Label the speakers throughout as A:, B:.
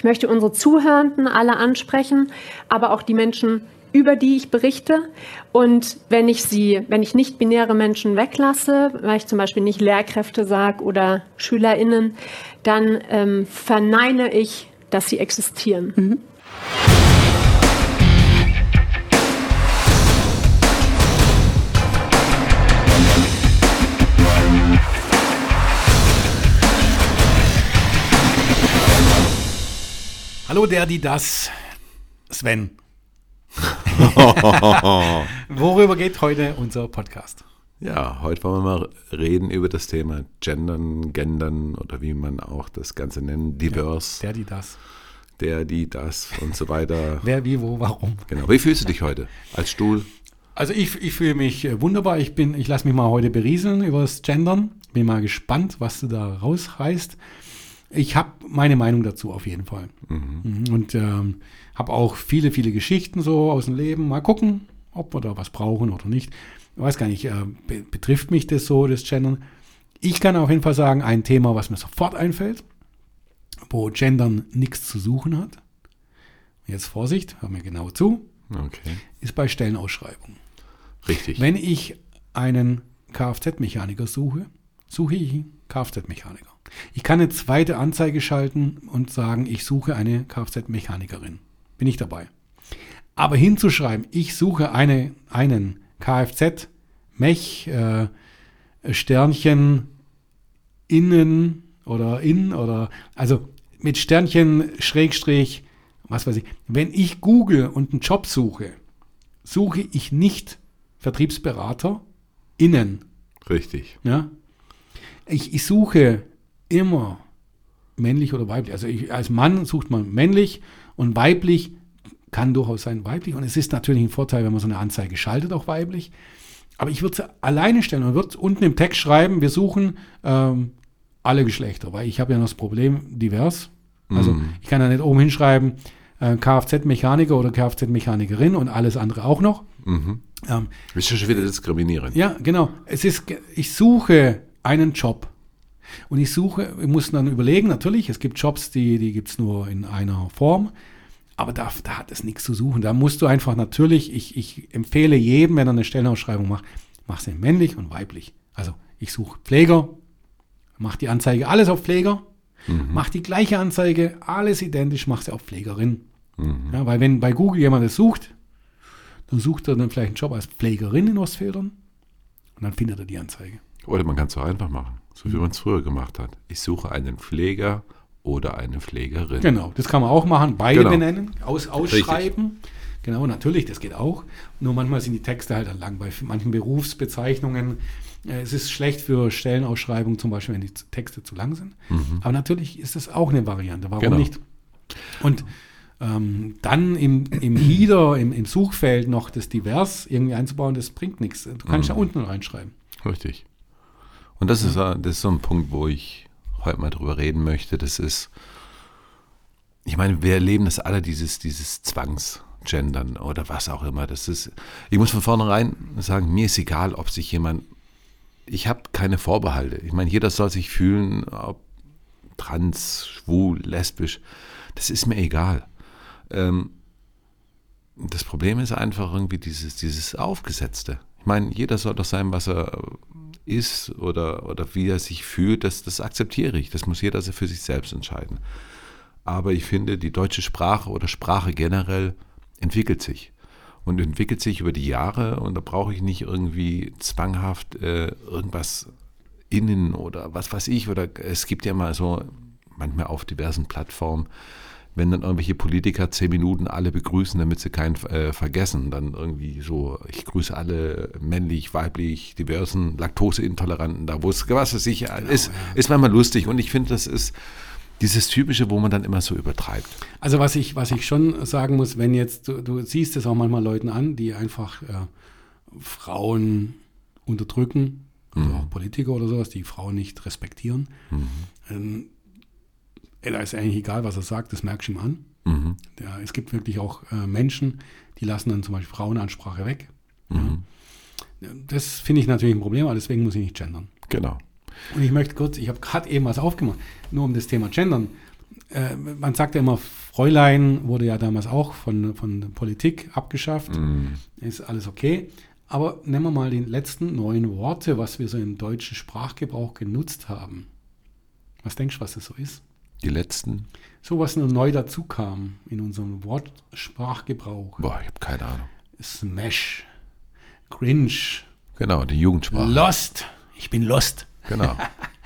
A: Ich möchte unsere Zuhörenden alle ansprechen, aber auch die Menschen, über die ich berichte. Und wenn ich sie, wenn ich nicht binäre Menschen weglasse, weil ich zum Beispiel nicht Lehrkräfte sage oder SchülerInnen, dann ähm, verneine ich, dass sie existieren. Mhm.
B: Hallo der, die das, Sven. Worüber geht heute unser Podcast?
C: Ja, heute wollen wir mal reden über das Thema Gendern, Gendern oder wie man auch das Ganze nennt, divers.
B: Ja, der, die das.
C: Der, die das und so weiter.
B: Wer, wie, wo, warum.
C: Genau. Wie fühlst du dich heute als Stuhl?
B: Also ich, ich fühle mich äh, wunderbar. Ich bin, ich lasse mich mal heute berieseln über das Gendern. Bin mal gespannt, was du da rausreißt. Ich habe meine Meinung dazu auf jeden Fall. Mhm. Und ähm, habe auch viele, viele Geschichten so aus dem Leben. Mal gucken, ob wir da was brauchen oder nicht. Ich weiß gar nicht, äh, be betrifft mich das so, das Gendern? Ich kann auf jeden Fall sagen, ein Thema, was mir sofort einfällt, wo Gendern nichts zu suchen hat. Jetzt Vorsicht, hör mir genau zu. Okay. Ist bei Stellenausschreibungen.
C: Richtig.
B: Wenn ich einen Kfz-Mechaniker suche, suche ich einen Kfz-Mechaniker. Ich kann eine zweite Anzeige schalten und sagen, ich suche eine Kfz-Mechanikerin. Bin ich dabei. Aber hinzuschreiben, ich suche eine, einen Kfz-Mech äh, Sternchen innen oder in oder also mit Sternchen Schrägstrich, was weiß ich. Wenn ich google und einen Job suche, suche ich nicht Vertriebsberater innen.
C: Richtig.
B: Ja? Ich, ich suche immer männlich oder weiblich. Also ich, als Mann sucht man männlich und weiblich kann durchaus sein weiblich. Und es ist natürlich ein Vorteil, wenn man so eine Anzeige schaltet, auch weiblich. Aber ich würde sie alleine stellen und würde unten im Text schreiben, wir suchen ähm, alle Geschlechter, weil ich habe ja noch das Problem divers. Also mm. ich kann da nicht oben hinschreiben, äh, Kfz-Mechaniker oder Kfz-Mechanikerin und alles andere auch noch.
C: Mhm. Ähm, ist schon wieder diskriminieren.
B: Ja, genau. Es ist, ich suche einen Job. Und ich suche, ich muss dann überlegen, natürlich, es gibt Jobs, die, die gibt es nur in einer Form. Aber da, da hat es nichts zu suchen. Da musst du einfach natürlich, ich, ich empfehle jedem, wenn er eine Stellenausschreibung macht, mach sie männlich und weiblich. Also ich suche Pfleger, mach die Anzeige alles auf Pfleger, mhm. mach die gleiche Anzeige, alles identisch, mach sie auf Pflegerin. Mhm. Ja, weil wenn bei Google jemand das sucht, dann sucht er dann vielleicht einen Job als Pflegerin in Ostfildern und dann findet er die Anzeige.
C: Oder man kann es auch einfach machen so wie man es früher gemacht hat. Ich suche einen Pfleger oder eine Pflegerin.
B: Genau, das kann man auch machen, beide genau. benennen, aus, ausschreiben. Richtig. Genau, natürlich, das geht auch. Nur manchmal sind die Texte halt dann lang. Bei manchen Berufsbezeichnungen äh, es ist schlecht für Stellenausschreibungen, zum Beispiel, wenn die Texte zu lang sind. Mhm. Aber natürlich ist das auch eine Variante. Warum genau. nicht? Und ähm, dann im, im Header, im, im, Suchfeld noch das Divers irgendwie einzubauen, das bringt nichts. Du kannst mhm. ja unten reinschreiben.
C: Richtig. Und das ist, das ist so ein Punkt, wo ich heute mal drüber reden möchte. Das ist, ich meine, wir erleben das alle, dieses, dieses Zwangsgendern oder was auch immer. Das ist, ich muss von vornherein sagen, mir ist egal, ob sich jemand, ich habe keine Vorbehalte. Ich meine, jeder soll sich fühlen, ob trans, schwul, lesbisch, das ist mir egal. Ähm, das Problem ist einfach irgendwie dieses, dieses Aufgesetzte. Ich meine, jeder soll doch sein, was er ist oder, oder wie er sich fühlt, das, das akzeptiere ich. Das muss jeder für sich selbst entscheiden. Aber ich finde, die deutsche Sprache oder Sprache generell entwickelt sich. Und entwickelt sich über die Jahre und da brauche ich nicht irgendwie zwanghaft äh, irgendwas innen oder was weiß ich. Oder es gibt ja mal so manchmal auf diversen Plattformen wenn dann irgendwelche Politiker zehn Minuten alle begrüßen, damit sie keinen äh, vergessen. Dann irgendwie so, ich grüße alle männlich, weiblich, diversen, Laktoseintoleranten, da wo es, was weiß ich, genau, ist, ja. ist manchmal lustig. Und ich finde, das ist dieses Typische, wo man dann immer so übertreibt.
B: Also was ich, was ich schon sagen muss, wenn jetzt, du, du siehst es auch manchmal Leuten an, die einfach äh, Frauen unterdrücken, also mhm. auch Politiker oder sowas, die Frauen nicht respektieren. Mhm. Ähm, da ist eigentlich egal, was er sagt, das merkst du ihm an. Mhm. Ja, es gibt wirklich auch äh, Menschen, die lassen dann zum Beispiel Frauenansprache weg. Mhm. Ja. Das finde ich natürlich ein Problem, aber deswegen muss ich nicht gendern.
C: Genau.
B: Und ich möchte kurz, ich habe gerade eben was aufgemacht, nur um das Thema Gendern. äh, man sagt ja immer, Fräulein wurde ja damals auch von, von der Politik abgeschafft.
C: Mm.
B: Ist alles okay. Aber nehmen wir mal die letzten neun Worte, was wir so im deutschen Sprachgebrauch genutzt haben. Was denkst du, was das so ist?
C: Die letzten?
B: So was nur neu dazu kam in unserem Wortsprachgebrauch.
C: Boah, ich habe keine Ahnung.
B: Smash, Cringe,
C: Genau, die Jugendsprache.
B: Lost. Ich bin lost.
C: Genau.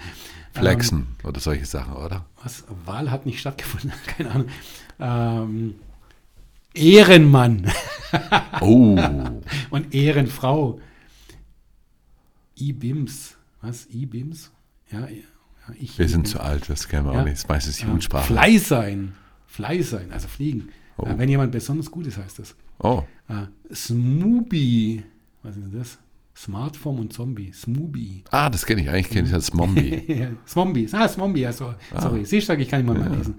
C: Flexen oder solche Sachen, oder?
B: Was? Wahl hat nicht stattgefunden. Keine Ahnung. Ähm, Ehrenmann
C: Oh,
B: und Ehrenfrau. I-Bims. Was? I-Bims? Ja, ja ich.
C: wir sind zu alt, das kennen wir
B: Ja.
C: auch nicht. Das meiste ist
B: Ja,
C: Jugendsprache.
B: Fly sein. Fly sein, also fliegen.
C: Oh.
B: Äh, wenn jemand besonders gut ist, heißt das.
C: Oh,
B: Äh, Smooby. Was ist das? Smartphone und Zombie. Smooby.
C: ah, das kenne ich. Eigentlich kenne ich das als Mombi.
B: Ja, Smombi. Ah, Smombi. Also, sorry. Siehst du, ich kann nicht mal mehr lesen.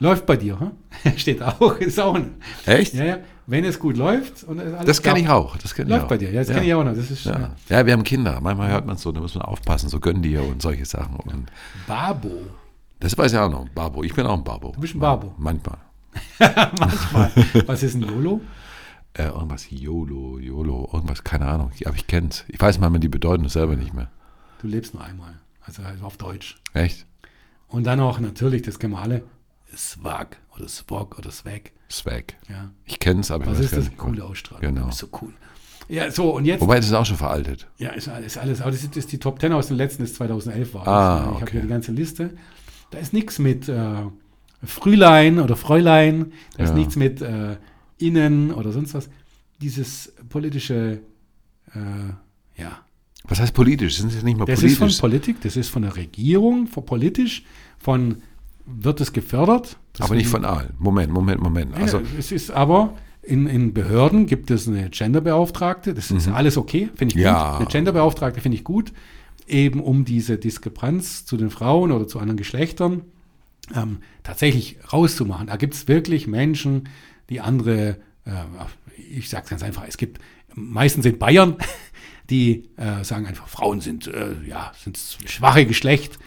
B: Läuft bei dir, hm? Steht auch. Ist auch ein,
C: Echt?
B: ja, ja. Wenn es gut läuft und alles
C: Das kenne ich auch. Das kenn ich
B: Läuft
C: auch.
B: bei dir. Ja, das
C: ja.
B: kenne ich auch noch. Das ist
C: Ja. ja, wir haben Kinder. Manchmal hört man so, da muss man aufpassen, so gönn dir und solche Sachen. Und
B: Babo.
C: das weiß ich auch noch. Babo. Ich bin auch ein Babo. Du
B: bist ein Babo.
C: Manchmal.
B: Manchmal. Was ist ein YOLO?
C: Äh, irgendwas YOLO, YOLO, irgendwas, keine Ahnung. Aber ich kenne es. Ich weiß manchmal die Bedeutung selber nicht mehr.
B: Du lebst nur einmal. Also halt auf Deutsch.
C: Echt?
B: Und dann auch natürlich, das kennen wir alle, Swag oder Swag oder Swag.
C: Swag.
B: Ja.
C: Ich kenne es, aber ich
B: Was
C: weiß
B: ist das?
C: nicht.
B: Coole Ausstrahlung.
C: Genau.
B: Du bist so cool. Ja, so, und jetzt.
C: Wobei, das ist auch schon veraltet.
B: Ja, ist alles, alles. Aber das ist, das ist die Top 10 aus dem letzten, das 2011 war.
C: Ah,
B: das. Ich habe
C: okay.
B: hier die ganze Liste. Da ist nichts mit äh, Frühlein oder Fräulein. Da ist
C: Ja.
B: nichts mit äh, Innen oder sonst was. Dieses politische, äh, ja.
C: Was heißt politisch? Sind sie nicht mal
B: Das ist von
C: politisch?
B: Politik, das ist von der Regierung, von politisch, von wird es gefördert. Das
C: aber nicht von allen. Moment, Moment, Moment. Also,
B: ja, es ist aber in, in Behörden gibt es eine Genderbeauftragte. Das ist alles okay, finde ich
C: Mhm. Ja.
B: gut. Eine Genderbeauftragte finde ich gut, eben um diese Diskrepanz zu den Frauen oder zu anderen Geschlechtern ähm, tatsächlich rauszumachen. Da gibt es wirklich Menschen, die andere, äh, ich sage es ganz einfach, es gibt meistens in Bayern, die äh, sagen einfach, Frauen sind äh, ja sind schwache Geschlecht,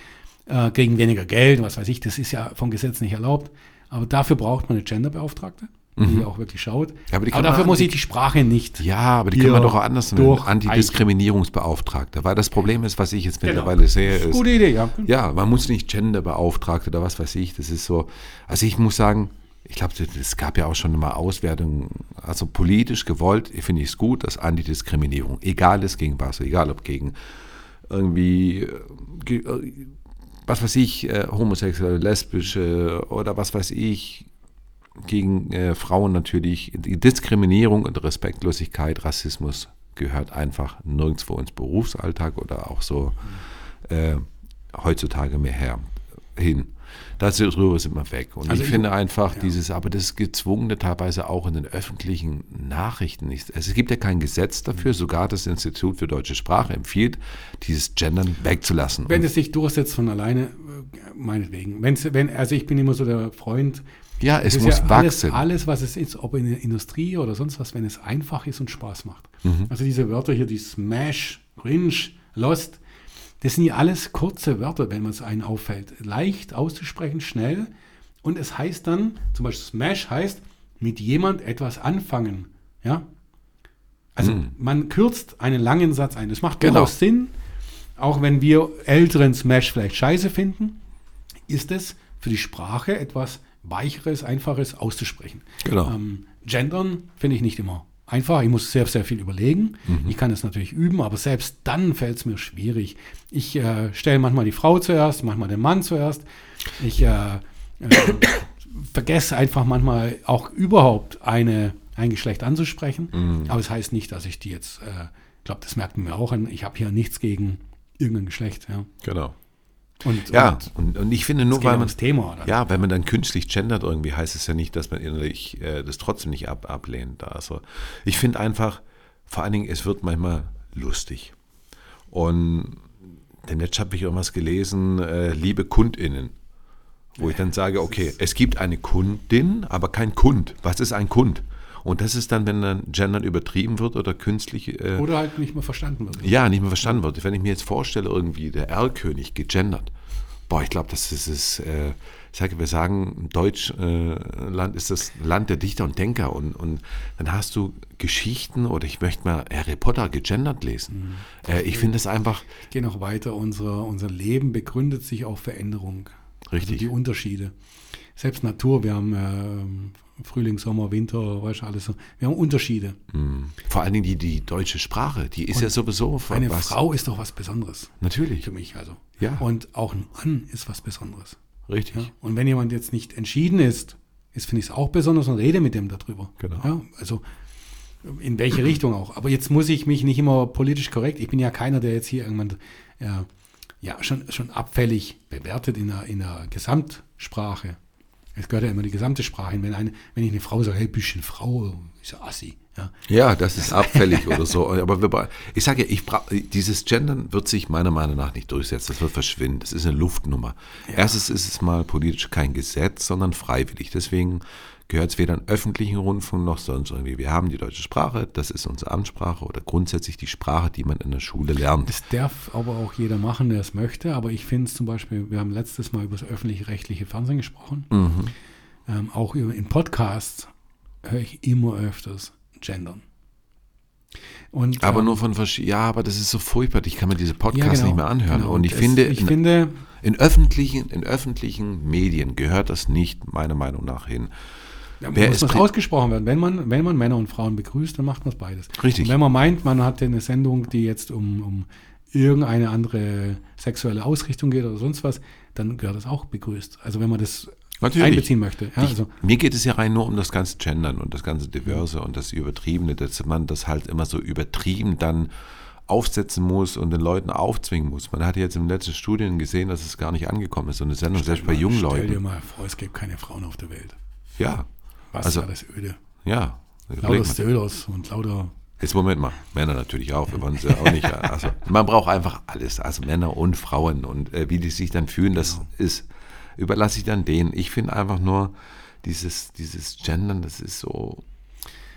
B: äh, kriegen weniger Geld, was weiß ich. Das ist ja vom Gesetz nicht erlaubt. Aber dafür braucht man eine Genderbeauftragte, die auch wirklich schaut.
C: Mhm. Ja, aber
B: aber dafür muss ich die Sprache nicht.
C: ja, aber die kann man doch auch anders nennen. Antidiskriminierungsbeauftragter. Weil das Problem ist, was ich jetzt
B: Genau.
C: mittlerweile sehe, ist,
B: Gute Idee, ja.
C: Ja, man muss nicht Genderbeauftragte oder was weiß ich. Das ist so. Also ich muss sagen, ich glaube, es gab ja auch schon mal Auswertungen. Also politisch gewollt finde ich es gut, dass Antidiskriminierung, egal ist gegen was, egal ob gegen irgendwie, äh, äh, was weiß ich, äh, homosexuelle, lesbische oder was weiß ich, gegen äh, Frauen natürlich. Die Diskriminierung und Respektlosigkeit, Rassismus gehört einfach nirgendwo ins Berufsalltag oder auch so äh, heutzutage mehr her, hin. Darüber sind wir weg. Und
B: Also
C: ich, finde einfach dieses, aber das Gezwungene teilweise auch in den öffentlichen Nachrichten nicht. Also es gibt ja kein Gesetz dafür, sogar das Institut für deutsche Sprache empfiehlt, dieses Gendern wegzulassen.
B: Wenn
C: Und-
B: es sich durchsetzt von alleine, äh, meinetwegen. Wenn's, wenn, also ich bin immer so der Freund.
C: ja, es muss
B: ja
C: wachsen.
B: Alles, alles, was es ist, ob in der Industrie oder sonst was, wenn es einfach ist und Spaß macht.
C: Mhm.
B: Also diese Wörter hier, die Smash, Cringe, Lost, das sind ja alles kurze Wörter, wenn man es einen auffällt. Leicht auszusprechen, schnell. Und es heißt dann, zum Beispiel Smash heißt, mit jemand etwas anfangen. Ja? Also man kürzt einen langen Satz ein. Das macht
C: Mhm. Genau.
B: durchaus Sinn. Auch wenn wir älteren Smash vielleicht scheiße finden, ist es für die Sprache etwas Weicheres, Einfaches auszusprechen.
C: Genau.
B: Ähm, Gendern finde ich nicht immer einfach. Ich muss sehr, sehr viel überlegen.
C: Mhm.
B: Ich kann es natürlich üben, aber selbst dann fällt es mir schwierig. Ich äh, stelle manchmal die Frau zuerst, manchmal den Mann zuerst. Ich äh, äh, vergesse einfach manchmal auch überhaupt eine, ein Geschlecht anzusprechen.
C: Mhm.
B: Aber es das heißt nicht, dass ich die jetzt, äh, ich glaube, das merkt man mir auch an. Ich habe hier nichts gegen irgendein Geschlecht. Ja,
C: Genau.
B: Und,
C: Ja,
B: und
C: und, ich finde nur, weil man
B: Thema. Oder?
C: Ja, wenn man dann künstlich gendert irgendwie, heißt es ja nicht, dass man innerlich äh, das trotzdem nicht ab, ablehnt. Also ich finde einfach, vor allen Dingen, es wird manchmal lustig. Und denn jetzt habe ich irgendwas gelesen, äh, liebe KundInnen, wo ich dann sage, okay, es gibt eine Kundin, aber kein Kund. Was ist ein Kund? Und das ist dann, wenn dann Gendern übertrieben wird oder künstlich äh,
B: Oder halt nicht mehr verstanden wird.
C: ja, nicht mehr verstanden wird. Wenn ich mir jetzt vorstelle, irgendwie der Erlkönig gegendert, boah, ich glaube, das ist es. Äh, ich sage, wir sagen, Deutschland äh, ist das Land der Dichter und Denker und, und dann hast du Geschichten oder ich möchte mal Harry Potter gegendert lesen. Mhm. Äh, ich finde es einfach.
B: Ich gehe noch weiter, unser, unser Leben begründet sich auf Veränderung. Also
C: Richtig.
B: Also die Unterschiede. Selbst Natur, wir haben äh, Frühling, Sommer, Winter, weißt du, alles so. Wir haben Unterschiede.
C: Mhm. Vor allen Dingen die, die deutsche Sprache, die ist
B: Und
C: ja sowieso
B: Eine
C: was.
B: Frau ist doch was Besonderes.
C: Natürlich.
B: Für mich also.
C: Ja.
B: Und auch ein Mann ist was Besonderes.
C: Richtig.
B: Ja? Und wenn jemand jetzt nicht entschieden ist, ist finde ich es auch besonders und rede mit dem darüber.
C: Genau.
B: Ja? Also in welche Richtung auch. Aber jetzt muss ich mich nicht immer politisch korrekt. Ich bin ja keiner, der jetzt hier irgendwann ja, ja schon, schon abfällig bewertet in der, in der Gesamtsprache. Es gehört ja immer die gesamte Sprache hin. Wenn, eine, wenn ich eine Frau sage, hey, bisschen Frau, ist ja assi. Ja.
C: Ja, das ist abfällig oder so. Aber wir, ich sage ja, ich bra- dieses Gendern wird sich meiner Meinung nach nicht durchsetzen. Das wird verschwinden. Das ist eine Luftnummer. Erstens ist es mal politisch kein Gesetz, sondern freiwillig. Deswegen gehört es weder im öffentlichen Rundfunk noch sonst irgendwie. Wir haben die deutsche Sprache, das ist unsere Amtssprache oder grundsätzlich die Sprache, die man in der Schule lernt.
B: Das darf aber auch jeder machen, der es möchte. Aber ich finde es zum Beispiel, wir haben letztes Mal über das öffentlich-rechtliche Fernsehen gesprochen.
C: Mhm.
B: Ähm, auch in Podcasts höre ich immer öfters gendern. Und,
C: Aber
B: ähm,
C: nur von verschiedenen, ja, aber das ist so furchtbar. Ich kann mir diese Podcasts
B: ja, genau,
C: nicht mehr anhören.
B: genau.
C: Und ich
B: es-
C: finde,
B: ich
C: in,
B: finde,
C: in, öffentlichen, in öffentlichen Medien gehört das nicht, meiner Meinung nach, hin. Wer
B: muss
C: pri-
B: ausgesprochen werden. Wenn man, wenn man Männer und Frauen begrüßt, dann macht man es beides.
C: Richtig.
B: Und wenn man meint, man hat eine Sendung, die jetzt um, um irgendeine andere sexuelle Ausrichtung geht oder sonst was, dann gehört das auch begrüßt. Also wenn man das
C: Natürlich.
B: einbeziehen möchte. Ja,
C: Ich,
B: also,
C: mir geht es ja rein nur um das ganze Gendern und das ganze Diverse und das Übertriebene, dass man das halt immer so übertrieben dann aufsetzen muss und den Leuten aufzwingen muss. Man hat jetzt den letzten Studien gesehen, dass es gar nicht angekommen ist. So eine Sendung, selbst bei jungen
B: Stell dir
C: Leuten.
B: mal vor, es gibt keine Frauen auf der Welt.
C: Ja,
B: Was
C: Also-
B: ist alles öde?
C: ja.
B: Lauter. Stöders und lauter
C: Jetzt Moment mal, Männer natürlich auch, wir wollen sie auch nicht. Also man braucht einfach alles, also Männer und Frauen und äh, wie die sich dann fühlen, das
B: Genau.
C: ist, überlasse ich dann denen. Ich finde einfach nur dieses, dieses Gendern, das ist so,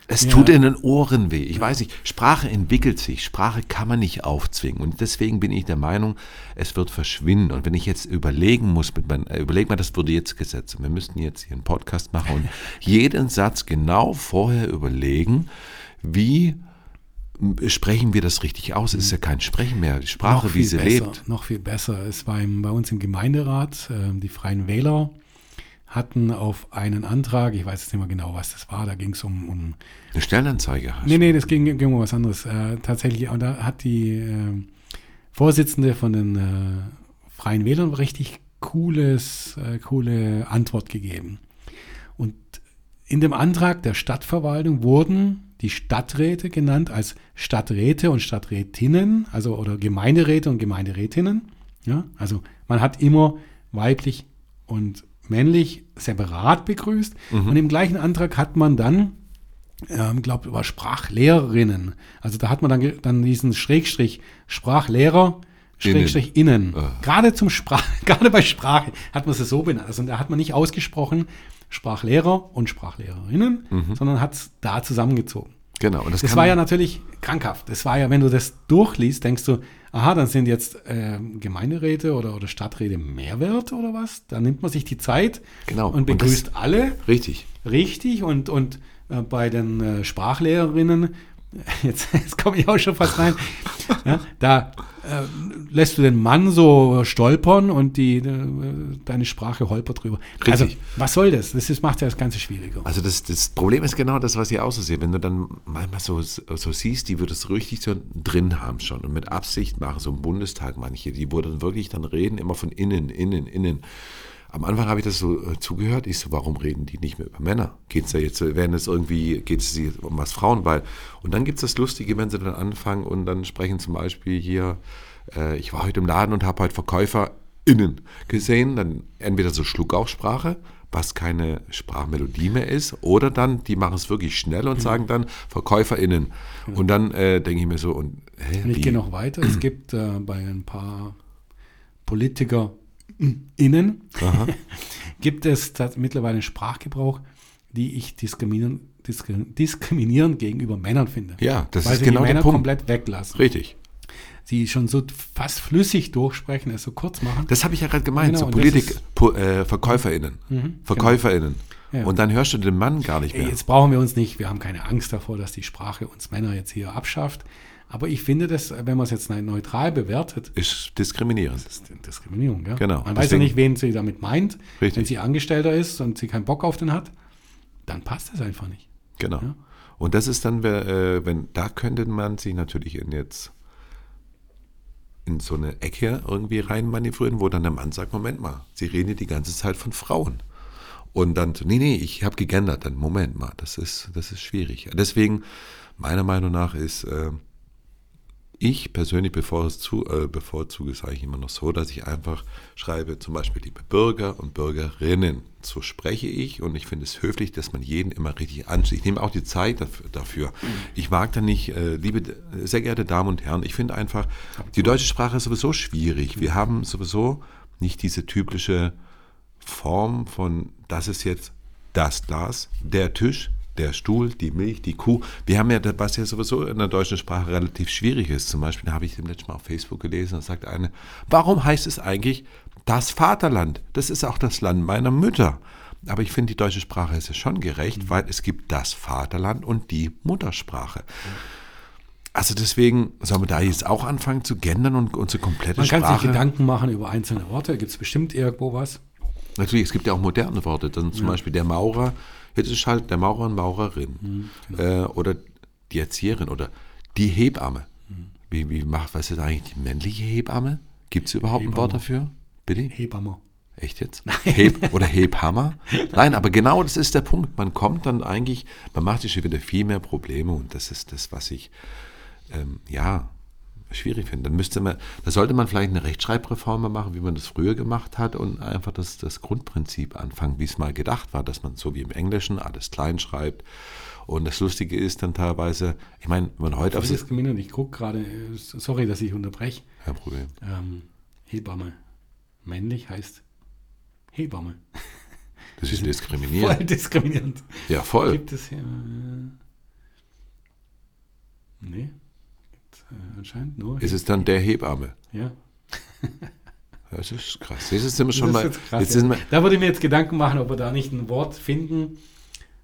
C: es
B: Ja.
C: tut in den Ohren weh. Ich weiß nicht, Sprache entwickelt sich, Sprache kann man nicht aufzwingen und deswegen bin ich der Meinung, es wird verschwinden. Und wenn ich jetzt überlegen muss, mit mein, äh, überleg mal, das würde jetzt gesetzt. Wir müssten jetzt hier einen Podcast machen und jeden Satz genau vorher überlegen, wie sprechen wir das richtig aus? Es ist ja kein Sprechen mehr, die Sprache, wie sie
B: besser,
C: lebt.
B: Noch viel besser. Es war im, bei uns im Gemeinderat, äh, die Freien Wähler hatten auf einen Antrag, ich weiß jetzt nicht mehr genau, was das war, da ging es um, um
C: Eine Stellenanzeige hast.
B: Nee, nee, das ging, ging um was anderes. Äh, tatsächlich, und da hat die äh, Vorsitzende von den äh, Freien Wählern richtig cooles, äh, coole Antwort gegeben. Und in dem Antrag der Stadtverwaltung wurden die Stadträte genannt als Stadträte und Stadträtinnen, also oder Gemeinderäte und Gemeinderätinnen. Ja, also man hat immer weiblich und männlich separat begrüßt. Und im gleichen Antrag hat man dann ähm, glaube war Sprachlehrerinnen. Also da hat man dann, dann diesen Schrägstrich Sprachlehrer, Schrägstrich innen.
C: Ah.
B: Gerade zum Sprach, gerade bei Sprache hat man es so benannt. Also da hat man nicht ausgesprochen Sprachlehrer und Sprachlehrerinnen, sondern hat es da zusammengezogen.
C: Genau. Und das
B: Das war ja natürlich krankhaft. Das war ja, wenn du das durchliest, denkst du, aha, dann sind jetzt ähm, Gemeinderäte oder, oder Stadträte mehr wert oder was? Da nimmt man sich die Zeit
C: Genau.
B: und
C: Und das-
B: begrüßt alle
C: Richtig.
B: richtig und, und äh, bei den äh, Sprachlehrerinnen, jetzt, jetzt komme ich auch schon fast rein, ja, da äh, lässt du den Mann so stolpern und die, äh, deine Sprache holpert drüber. Also,
C: Richtig.
B: was soll das? Das ist, macht ja das Ganze schwieriger.
C: Also das, das Problem ist genau das, was ich auch so sehe. Wenn du dann manchmal so, so siehst, die würde es richtig so drin haben schon und mit Absicht machen, so im Bundestag manche, die dann wirklich dann reden, immer von innen, innen, innen. Am Anfang habe ich das so äh, zugehört. Ich so, warum reden die nicht mehr über Männer? Geht es da jetzt, werden es irgendwie, geht es um was Frauen? Weil, und dann gibt es das Lustige, wenn sie dann anfangen und dann sprechen zum Beispiel hier, äh, ich war heute im Laden und habe heute VerkäuferInnen gesehen, dann entweder so Schluckaussprache, was keine Sprachmelodie mehr ist, oder dann, die machen es wirklich schnell und sagen dann VerkäuferInnen. Und dann äh, denke ich mir so, und hä,
B: Und ich gehe noch weiter. Es gibt äh, bei ein paar PolitikerInnen gibt es mittlerweile einen Sprachgebrauch, die ich diskriminieren, diskri- diskriminierend gegenüber Männern finde.
C: Ja, das
B: weil
C: ist
B: sie
C: genau
B: die
C: der
B: Männer
C: Punkt.
B: komplett weglassen.
C: Richtig.
B: sie schon so fast flüssig durchsprechen, es so kurz machen.
C: Das habe ich ja gerade gemeint,
B: Genau,
C: so Politik, po, äh, VerkäuferInnen. VerkäuferInnen.
B: Ja.
C: Und dann hörst du den Mann gar nicht
B: Ey,
C: mehr.
B: jetzt brauchen wir uns nicht, wir haben keine Angst davor, dass die Sprache uns Männer jetzt hier abschafft. Aber ich finde das, wenn man es jetzt neutral bewertet,
C: Ist diskriminierend.
B: ist eine Diskriminierung. Gell?
C: Genau,
B: Man weiß ja nicht, wen sie damit meint.
C: Richtig.
B: Wenn sie Angestellter ist und sie keinen Bock auf den hat, dann passt das einfach nicht.
C: Genau.
B: Ja.
C: Und das ist dann, äh, wenn, da könnte man sich natürlich in jetzt in so eine Ecke irgendwie rein manövrieren, wo dann der Mann sagt, Moment mal, Sie reden hier die ganze Zeit von Frauen. Und dann, so, nee, nee, ich habe gegendert. Dann, Moment mal, das ist, das ist schwierig. Deswegen, meiner Meinung nach ist, äh, ich persönlich bevorzu, äh, bevorzuge, sage ich immer noch so, dass ich einfach schreibe, zum Beispiel liebe Bürger und Bürgerinnen. So spreche ich und ich finde es höflich, dass man jeden immer richtig anspricht. Ich nehme auch die Zeit dafür. dafür. Ich mag da nicht, äh, liebe, sehr geehrte Damen und Herren, ich finde einfach, die deutsche Sprache ist sowieso schwierig. Wir haben sowieso nicht diese typische Form von, das ist jetzt das Glas, der Tisch, der Stuhl, die Milch, die Kuh. Wir haben ja, was ja sowieso in der deutschen Sprache relativ schwierig ist. Zum Beispiel, da habe ich dem letzten Mal auf Facebook gelesen, da sagt eine, warum heißt es eigentlich das Vaterland? Das ist auch das Land meiner Mütter. Aber ich finde, die deutsche Sprache ist ja schon gerecht, weil es gibt das Vaterland und die Muttersprache. Also deswegen sollen wir da jetzt auch anfangen zu gendern und unsere komplette
B: Man kann
C: Sprache.
B: sich Gedanken machen über einzelne Worte. Gibt es bestimmt irgendwo was?
C: Natürlich, es gibt ja auch moderne Worte. Dann zum Beispiel der Maurer, jetzt ist halt der Maurer und Maurerin. äh, oder die Erzieherin oder die Hebamme. Wie, wie macht, was ist eigentlich die männliche Hebamme? Gibt es überhaupt ein Wort dafür? Bitte?
B: Hebamme.
C: Echt jetzt? Heb oder Hebhammer? Nein, aber genau das ist der Punkt. Man kommt dann eigentlich, man macht sich schon wieder viel mehr Probleme und das ist das, was ich, ähm, ja, schwierig finde. Dann müsste man, da sollte man vielleicht eine Rechtschreibreform machen, wie man das früher gemacht hat und einfach das, das Grundprinzip anfangen, wie es mal gedacht war, dass man so wie im Englischen alles klein schreibt. Und das Lustige ist dann teilweise, ich meine, wenn man heute auf
B: Das ist diskriminierend. Ich gucke gerade, sorry, dass ich unterbreche.
C: kein Problem.
B: Ähm, Hebamme. Männlich heißt Hebamme.
C: Das ist
B: Voll
C: diskriminierend.
B: diskriminierend.
C: Ja, voll.
B: Gibt es hier. Äh, nee. Äh, anscheinend nur.
C: Ist es dann der Hebamme?
B: ja.
C: Das ist krass. Jetzt sind wir schon
B: das
C: mal.
B: ist jetzt krass.
C: jetzt
B: ja.
C: sind wir,
B: Da würde ich mir jetzt Gedanken machen, ob wir da nicht ein Wort finden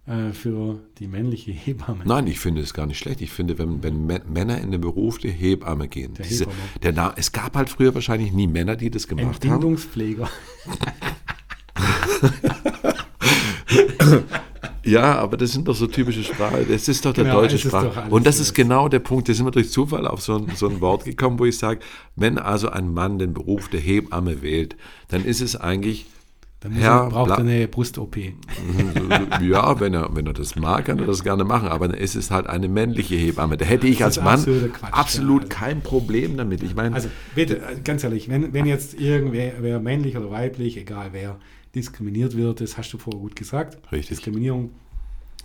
B: äh, für die männliche Hebamme.
C: Nein, ich finde es gar nicht schlecht. Ich finde, wenn, wenn Mä- Männer in den Beruf der Hebamme gehen,
B: Der
C: diese,
B: Hebamme.
C: der, Na- es gab halt früher wahrscheinlich nie Männer, die das gemacht haben.
B: Entbindungspfleger.
C: Ja, aber das sind doch so typische Sprache. Das ist doch der
B: Genau,
C: deutsche
B: es
C: Sprache. Und das ist genau der Punkt. Da sind wir durch Zufall auf so ein, so ein Wort gekommen, wo ich sage, wenn also ein Mann den Beruf der Hebamme wählt, dann ist es eigentlich
B: Dann
C: Herr
B: er, braucht er eine Brust-OP.
C: ja, wenn er, wenn er das mag, kann er das gerne machen. Aber dann ist es halt eine männliche Hebamme. Da hätte ich als Mann
B: Quatsch,
C: absolut
B: ja, also-
C: kein Problem damit. Ich meine,
B: Also bitte, ganz ehrlich, wenn, wenn jetzt irgendwer wer männlich oder weiblich, egal wer, diskriminiert wird, das hast du vorher gut gesagt.
C: Richtig.
B: Diskriminierung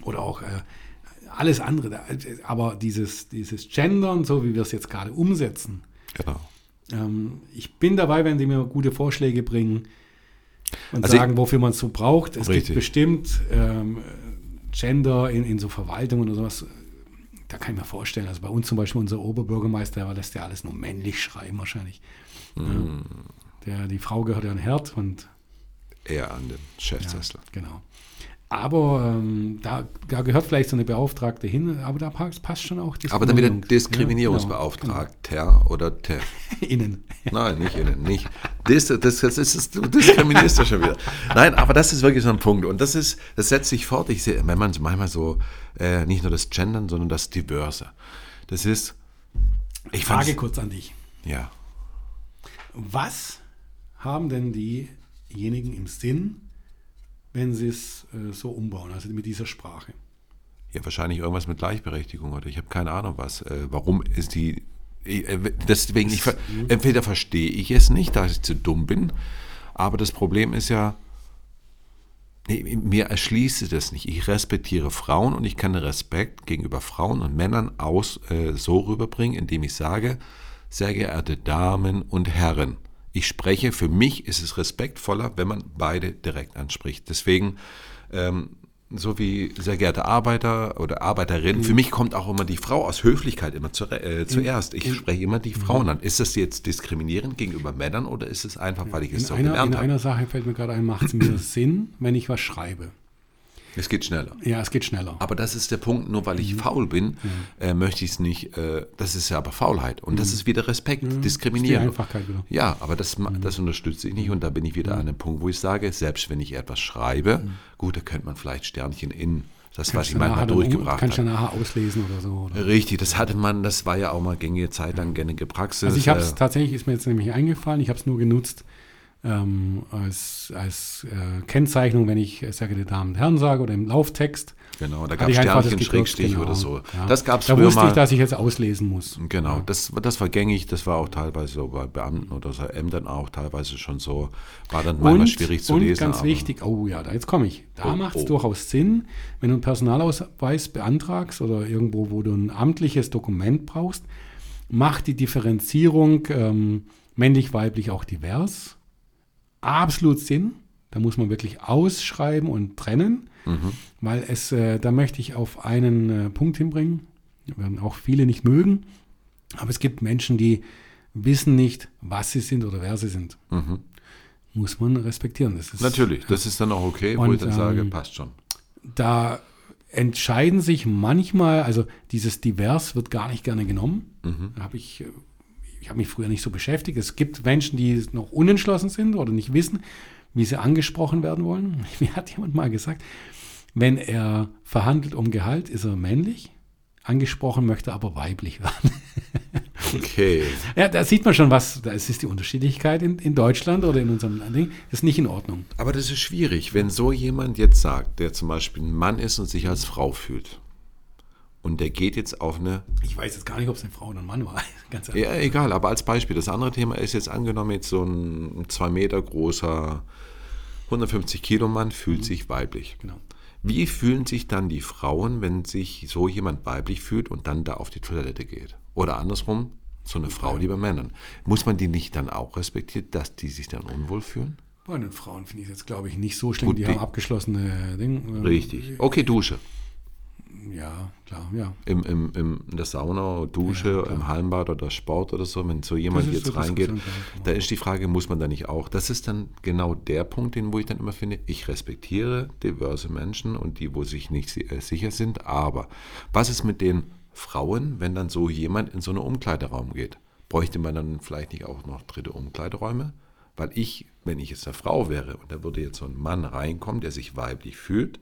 B: oder auch äh, alles andere. Aber dieses, dieses Gendern, so wie wir es jetzt gerade umsetzen,
C: genau.
B: ähm, ich bin dabei, wenn die mir gute Vorschläge bringen und
C: Also ich-
B: sagen, wofür man es so braucht. Es
C: Richtig.
B: gibt bestimmt ähm, Gender in, in so Verwaltungen oder sowas. Da kann ich mir vorstellen, also bei uns zum Beispiel unser Oberbürgermeister, der lässt ja alles nur männlich schreiben wahrscheinlich.
C: Mm.
B: Der, die Frau gehört ja an den Herd und
C: Eher an den Chefsessel.
B: genau. Aber ähm, da, da gehört vielleicht so eine Beauftragte hin, aber da passt, schon auch
C: Aber dann wieder
B: Diskriminierung.
C: Diskriminierungsbeauftragter oder.
B: Ja, genau. Innen.
C: Nein, nicht innen, nicht. Das, das, das, ist, du diskriminierst ja schon wieder. Nein, aber das ist wirklich so ein Punkt. Und das ist, das setzt sich fort. Ich sehe, wenn man so manchmal so, äh, nicht nur das Gendern, sondern das Diverse. Das ist, ich
B: Frage kurz an dich.
C: ja,
B: Was haben denn diejenigen im Sinn, wenn sie es äh, so umbauen, also mit dieser Sprache?
C: ja, wahrscheinlich irgendwas mit Gleichberechtigung oder ich habe keine Ahnung was. Äh, warum ist die, äh, deswegen, ich, entweder verstehe ich es nicht, da ich zu dumm bin, aber das Problem ist ja, Nee, mir erschließt es das nicht. Ich respektiere Frauen und ich kann Respekt gegenüber Frauen und Männern aus, äh, so rüberbringen, indem ich sage, sehr geehrte Damen und Herren, ich spreche, für mich ist es respektvoller, wenn man beide direkt anspricht. Deswegen, ähm, so wie sehr geehrte Arbeiter oder Arbeiterin. Für mich kommt auch immer die Frau aus Höflichkeit immer zu, äh, zuerst. Ich spreche immer die Frauen an. Ist das jetzt diskriminierend gegenüber Männern oder ist es einfach, weil ich es
B: In
C: so
B: einer,
C: gelernt
B: in
C: habe?
B: einer Sache fällt mir gerade ein, macht es mir Sinn, wenn ich was schreibe.
C: Es geht schneller.
B: Ja, es geht schneller.
C: Aber das ist der Punkt, nur weil ich faul bin, äh, möchte ich es nicht, äh, das ist ja aber Faulheit. Und das ist wieder Respekt,
B: Die
C: diskriminieren.
B: Einfachkeit wieder.
C: Ja, aber das, ma- das unterstütze ich nicht und da bin ich wieder an dem Punkt, wo ich sage, selbst wenn ich etwas schreibe, gut, da könnte man vielleicht Sternchen in, das, was ich manchmal durchgebracht
B: Kannst du
C: habe.
B: nachher auslesen oder so. Oder?
C: Richtig, das hatte man, das war ja auch mal gängige Zeit lang gängige Praxis.
B: Also ich habe es
C: äh,
B: tatsächlich, ist mir jetzt nämlich eingefallen, ich habe es nur genutzt ähm, als, als äh, Kennzeichnung, wenn ich äh, sehr geehrte Damen und Herren sage oder im Lauftext.
C: Genau, da gab es Sternchen,
B: gekürzt,
C: Schrägstrich
B: genau.
C: oder so.
B: Ja.
C: Das gab es
B: Da
C: früher
B: wusste
C: mal.
B: ich, dass ich jetzt auslesen muss.
C: Genau, das, das war gängig, das war auch teilweise so bei Beamten oder so Ämtern auch teilweise schon so, war dann manchmal
B: Und,
C: schwierig zu
B: und
C: lesen.
B: ganz
C: aber-
B: wichtig, oh ja, da, jetzt komme ich. Da
C: Oh,
B: macht es
C: oh.
B: durchaus Sinn, wenn du einen Personalausweis beantragst oder irgendwo, wo du ein amtliches Dokument brauchst, macht die Differenzierung ähm, männlich-weiblich auch divers absolut Sinn. Da muss man wirklich ausschreiben und trennen,
C: Mhm.
B: weil es, äh, da möchte ich auf einen äh, Punkt hinbringen, werden auch viele nicht mögen, aber es gibt Menschen, die wissen nicht, was sie sind oder wer sie sind.
C: Mhm.
B: Muss man respektieren. Das ist,
C: Natürlich, das ist dann auch okay, wo
B: Und,
C: ich dann sage,
B: ähm,
C: passt schon.
B: Da entscheiden sich manchmal, also dieses Divers wird gar nicht gerne genommen.
C: Mhm.
B: Da habe ich, äh, ich habe mich früher nicht so beschäftigt. Es gibt Menschen, die noch unentschlossen sind oder nicht wissen, wie sie angesprochen werden wollen. Mir hat jemand mal gesagt, wenn er verhandelt um Gehalt, ist er männlich. Angesprochen möchte er aber weiblich werden.
C: Okay.
B: Ja, da sieht man schon, was, da ist die Unterschiedlichkeit in, in Deutschland oder in unserem Ding. Das ist nicht in Ordnung.
C: Aber das ist schwierig, wenn so jemand jetzt sagt, der zum Beispiel ein Mann ist und sich als Frau fühlt. Und der geht jetzt auf eine
B: Ich weiß jetzt gar nicht, ob es eine Frau oder ein Mann war. Ganz ehrlich.
C: Ja, egal, aber als Beispiel. Das andere Thema ist jetzt angenommen, jetzt so ein zwei Meter großer, 150 Kilo Mann fühlt sich weiblich.
B: Genau.
C: Wie fühlen sich dann die Frauen, wenn sich so jemand weiblich fühlt und dann da auf die Toilette geht? Oder andersrum, so eine Frau, die bei Männern. Muss man die nicht dann auch respektieren, dass die sich dann unwohl fühlen?
B: Bei den Frauen finde ich es jetzt, glaube ich, nicht so schlimm.
C: Gut,
B: die,
C: die-
B: haben abgeschlossene Dinge.
C: Richtig. Okay, Dusche.
B: Ja, klar, ja.
C: Im, im, im, in der Sauna, Dusche, im Hallenbad oder Sport oder so, wenn so jemand jetzt reingeht, da ist die Frage, muss man da nicht auch? Das ist dann genau der Punkt, den wo ich dann immer finde, ich respektiere diverse Menschen und die, wo sich nicht äh, sicher sind, aber was ist mit den Frauen, wenn dann so jemand in so einen Umkleideraum geht? Bräuchte man dann vielleicht nicht auch noch dritte Umkleideräume? Weil ich, wenn ich jetzt eine Frau wäre und da würde jetzt so ein Mann reinkommen, der sich weiblich fühlt,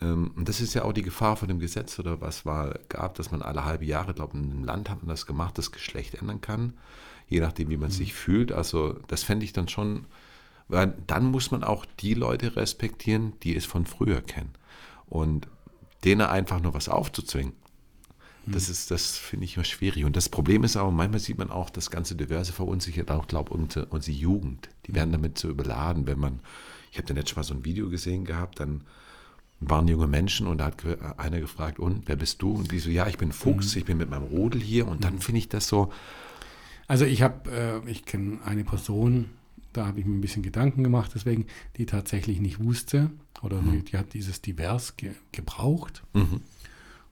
C: Und das ist ja auch die Gefahr von dem Gesetz oder was war, gab, dass man alle halbe Jahre, glaube ich, in einem Land hat man das gemacht, das Geschlecht ändern kann, je nachdem, wie man sich fühlt. Also das fände ich dann schon, weil dann muss man auch die Leute respektieren, die es von früher kennen. Und denen einfach nur was aufzuzwingen, das ist, das finde ich immer schwierig. Und das Problem ist auch, manchmal sieht man auch, das ganze Diverse verunsichert auch, glaube ich, unsere, unsere Jugend. Die werden damit so überladen, wenn man, ich habe dann letztes Mal so ein Video gesehen gehabt, dann waren junge Menschen und da hat einer gefragt, und wer bist du? Und die so, ja, ich bin Fuchs, ich bin mit meinem Rudel hier. Und dann finde ich das so,
B: Also ich habe, äh, ich kenne eine Person, da habe ich mir ein bisschen Gedanken gemacht, deswegen, die tatsächlich nicht wusste oder die hat dieses Divers ge gebraucht.
C: mhm,
B: Und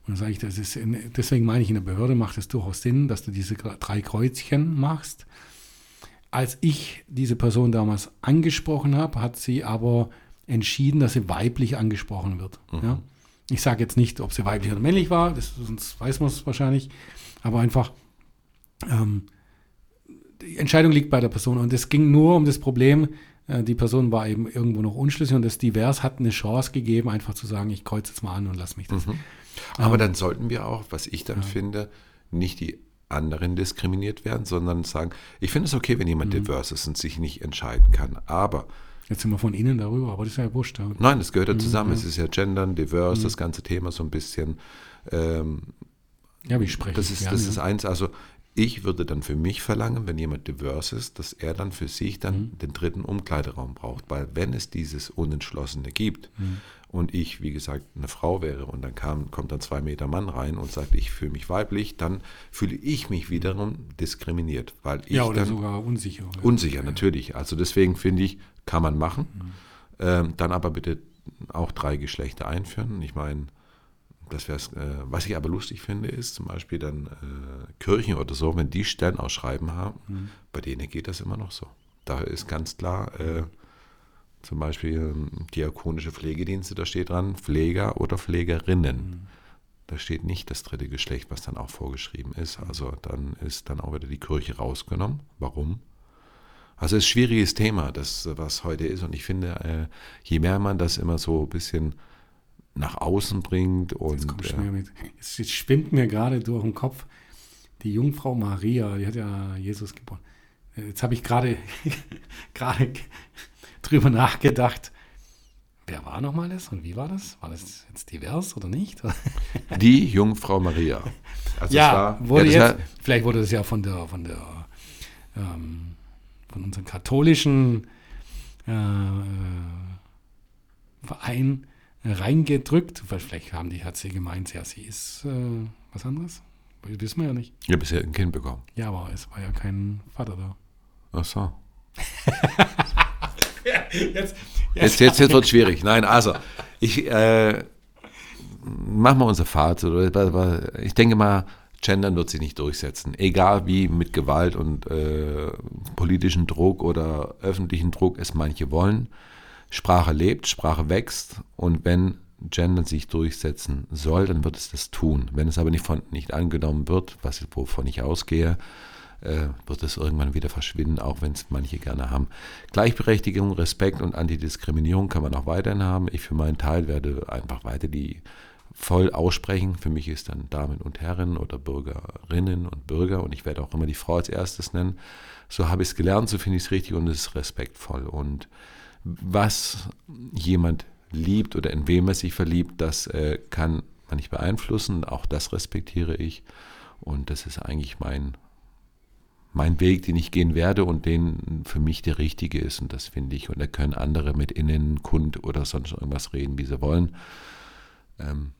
B: dann sage ich, das ist in, deswegen meine ich, in der Behörde macht es durchaus Sinn, dass du diese drei Kreuzchen machst. Als ich diese Person damals angesprochen habe, hat sie aber entschieden, dass sie weiblich angesprochen wird. Ja? Ich sage jetzt nicht, ob sie weiblich oder männlich war, das, sonst weiß man es wahrscheinlich, aber einfach, ähm, die Entscheidung liegt bei der Person. Und es ging nur um das Problem, äh, die Person war eben irgendwo noch unschlüssig und das Divers hat eine Chance gegeben, einfach zu sagen, ich kreuze jetzt mal an und lass mich das.
C: aber dann sollten wir auch, was ich dann finde, nicht die anderen diskriminiert werden, sondern sagen, ich finde es okay, wenn jemand divers ist und sich nicht entscheiden kann. Aber
B: Jetzt sind wir von innen darüber, aber das ist ja wurscht. Ja.
C: Nein, das gehört ja zusammen. Es ist ja Gendern, Diverse, das ganze Thema so ein bisschen. Ähm,
B: Ja, wie spreche
C: das ist, das
B: ja.
C: ist eins. Also ich würde dann für mich verlangen, wenn jemand divers ist, dass er dann für sich dann
B: Mhm.
C: den dritten Umkleideraum braucht. Weil wenn es dieses Unentschlossene gibt
B: Mhm.
C: und ich, wie gesagt, eine Frau wäre und dann kam, kommt dann zwei Meter Mann rein und sagt, ich fühle mich weiblich, dann fühle ich mich wiederum diskriminiert. Weil ich
B: Ja, oder
C: dann,
B: sogar unsicher. Ja.
C: Unsicher, natürlich. Also deswegen finde ich, kann man machen.
B: Mhm.
C: Ähm, dann aber bitte auch drei Geschlechter einführen. Ich meine, das wär's, äh, was ich aber lustig finde, ist zum Beispiel dann äh, Kirchen oder so, wenn die Stellenausschreiben haben, mhm. bei denen geht das immer noch so. Da ist ganz klar, äh, zum Beispiel ähm, diakonische Pflegedienste, da steht dran Pfleger oder Pflegerinnen. Mhm. Da steht nicht das dritte Geschlecht, was dann auch vorgeschrieben ist. Also dann ist dann auch wieder die Kirche rausgenommen. Warum? Also es ist ein schwieriges Thema, das was heute ist. Und ich finde, äh, je mehr man das immer so ein bisschen nach außen bringt und
B: jetzt, äh, jetzt schwimmt mir gerade durch den Kopf die Jungfrau Maria, die hat ja Jesus geboren. Jetzt habe ich gerade gerade drüber nachgedacht. Wer war nochmal das und wie war das? War das jetzt divers oder nicht?
C: Die Jungfrau Maria.
B: Also ja, war, wurde ja, jetzt, vielleicht wurde das ja von der, von der, ähm, von unserem katholischen äh, Verein reingedrückt. Vielleicht haben die, hat sie gemeint, ja, sie ist äh, was anderes. Das wissen wir ja nicht.
C: Ja, bisher ein Kind bekommen.
B: Ja, aber es war ja kein Vater da.
C: Ach so. jetzt, jetzt, jetzt, jetzt, wird es schwierig. Nein, also, ich äh, mach mal unser Fazit. Ich denke mal, Gendern wird sich nicht durchsetzen. Egal wie mit Gewalt und äh, politischen Druck oder öffentlichen Druck es manche wollen. Sprache lebt, Sprache wächst und wenn Gendern sich durchsetzen soll, dann wird es das tun. Wenn es aber nicht, von, nicht angenommen wird, was, wovon ich ausgehe, äh, wird es irgendwann wieder verschwinden, auch wenn es manche gerne haben. Gleichberechtigung, Respekt und Antidiskriminierung kann man auch weiterhin haben. Ich für meinen Teil werde einfach weiter die voll aussprechen. Für mich ist dann Damen und Herren oder Bürgerinnen und Bürger und ich werde auch immer die Frau als erstes nennen. So habe ich es gelernt, so finde ich es richtig und es ist respektvoll. Und was jemand liebt oder in wem er sich verliebt, das äh, kann man nicht beeinflussen. Auch das respektiere ich. Und das ist eigentlich mein, mein Weg, den ich gehen werde und den für mich der richtige ist. Und das finde ich. Und da können andere mit Innen, Kund oder sonst irgendwas reden, wie sie wollen. Ähm,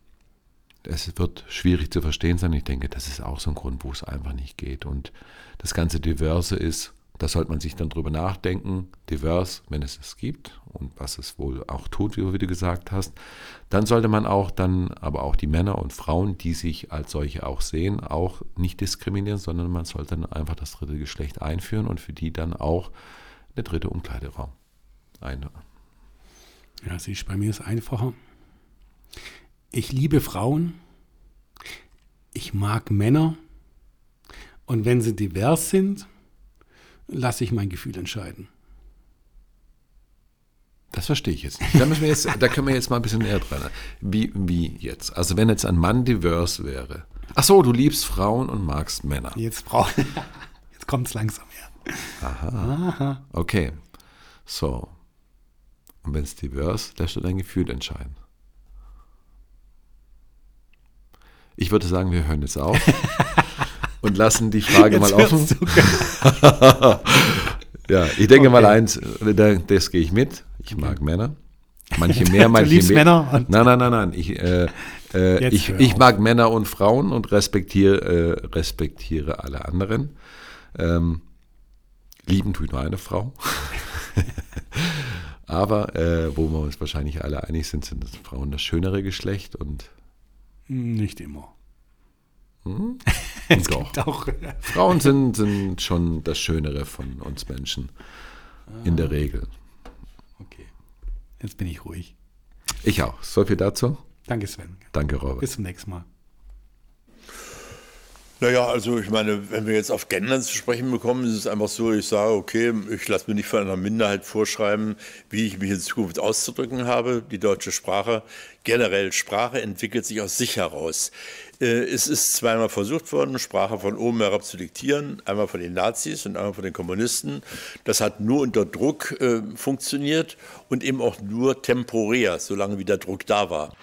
C: es wird schwierig zu verstehen sein. Ich denke, das ist auch so ein Grund, wo es einfach nicht geht. Und das ganze Diverse ist, da sollte man sich dann drüber nachdenken, divers, wenn es es gibt und was es wohl auch tut, wie du gesagt hast. Dann sollte man auch dann, aber auch die Männer und Frauen, die sich als solche auch sehen, auch nicht diskriminieren, sondern man sollte dann einfach das dritte Geschlecht einführen und für die dann auch eine dritte Umkleideraum einführen.
B: Ja, siehst bei mir ist einfacher. Ich liebe Frauen. Ich mag Männer. Und wenn sie divers sind, lasse ich mein Gefühl entscheiden.
C: Das verstehe ich jetzt nicht. Da, müssen wir jetzt, da können wir jetzt mal ein bisschen näher dran. Wie, wie jetzt? Also wenn jetzt ein Mann divers wäre. Ach so, du liebst Frauen und magst Männer.
B: Jetzt, jetzt kommt es langsam her.
C: Aha. Aha. Okay. So. Und wenn es divers, lässt du dein Gefühl entscheiden. Ich würde sagen, wir hören jetzt auf. und lassen die Frage Jetzt mal offen. ja, ich denke okay. mal eins, das gehe ich mit. Ich mag Männer. Manche mehr, manche mehr. Männer? Nein, nein, nein, nein. Ich, äh, äh, ich, ich mag Männer und Frauen und respektiere, äh, respektiere alle anderen. Ähm, lieben tut nur eine Frau. Aber äh, wo wir uns wahrscheinlich alle einig sind, sind Frauen das schönere Geschlecht und
B: nicht immer.
C: Hm? Doch. Auch, Frauen sind, sind schon das Schönere von uns Menschen. In der Regel.
B: Okay. Jetzt bin ich ruhig.
C: Ich auch. So viel dazu.
B: Danke, Sven.
C: Danke, Robert.
B: Bis zum nächsten Mal.
D: Naja, also ich meine, wenn wir jetzt auf Gendern zu sprechen bekommen, ist es einfach so, ich sage, okay, ich lasse mir nicht von einer Minderheit vorschreiben, wie ich mich in Zukunft auszudrücken habe. Die deutsche Sprache, generell Sprache entwickelt sich aus sich heraus. Äh, es ist zweimal versucht worden, Sprache von oben herab zu diktieren, einmal von den Nazis und einmal von den Kommunisten. Das hat nur unter Druck äh, funktioniert und eben auch nur temporär, solange wie der Druck da war.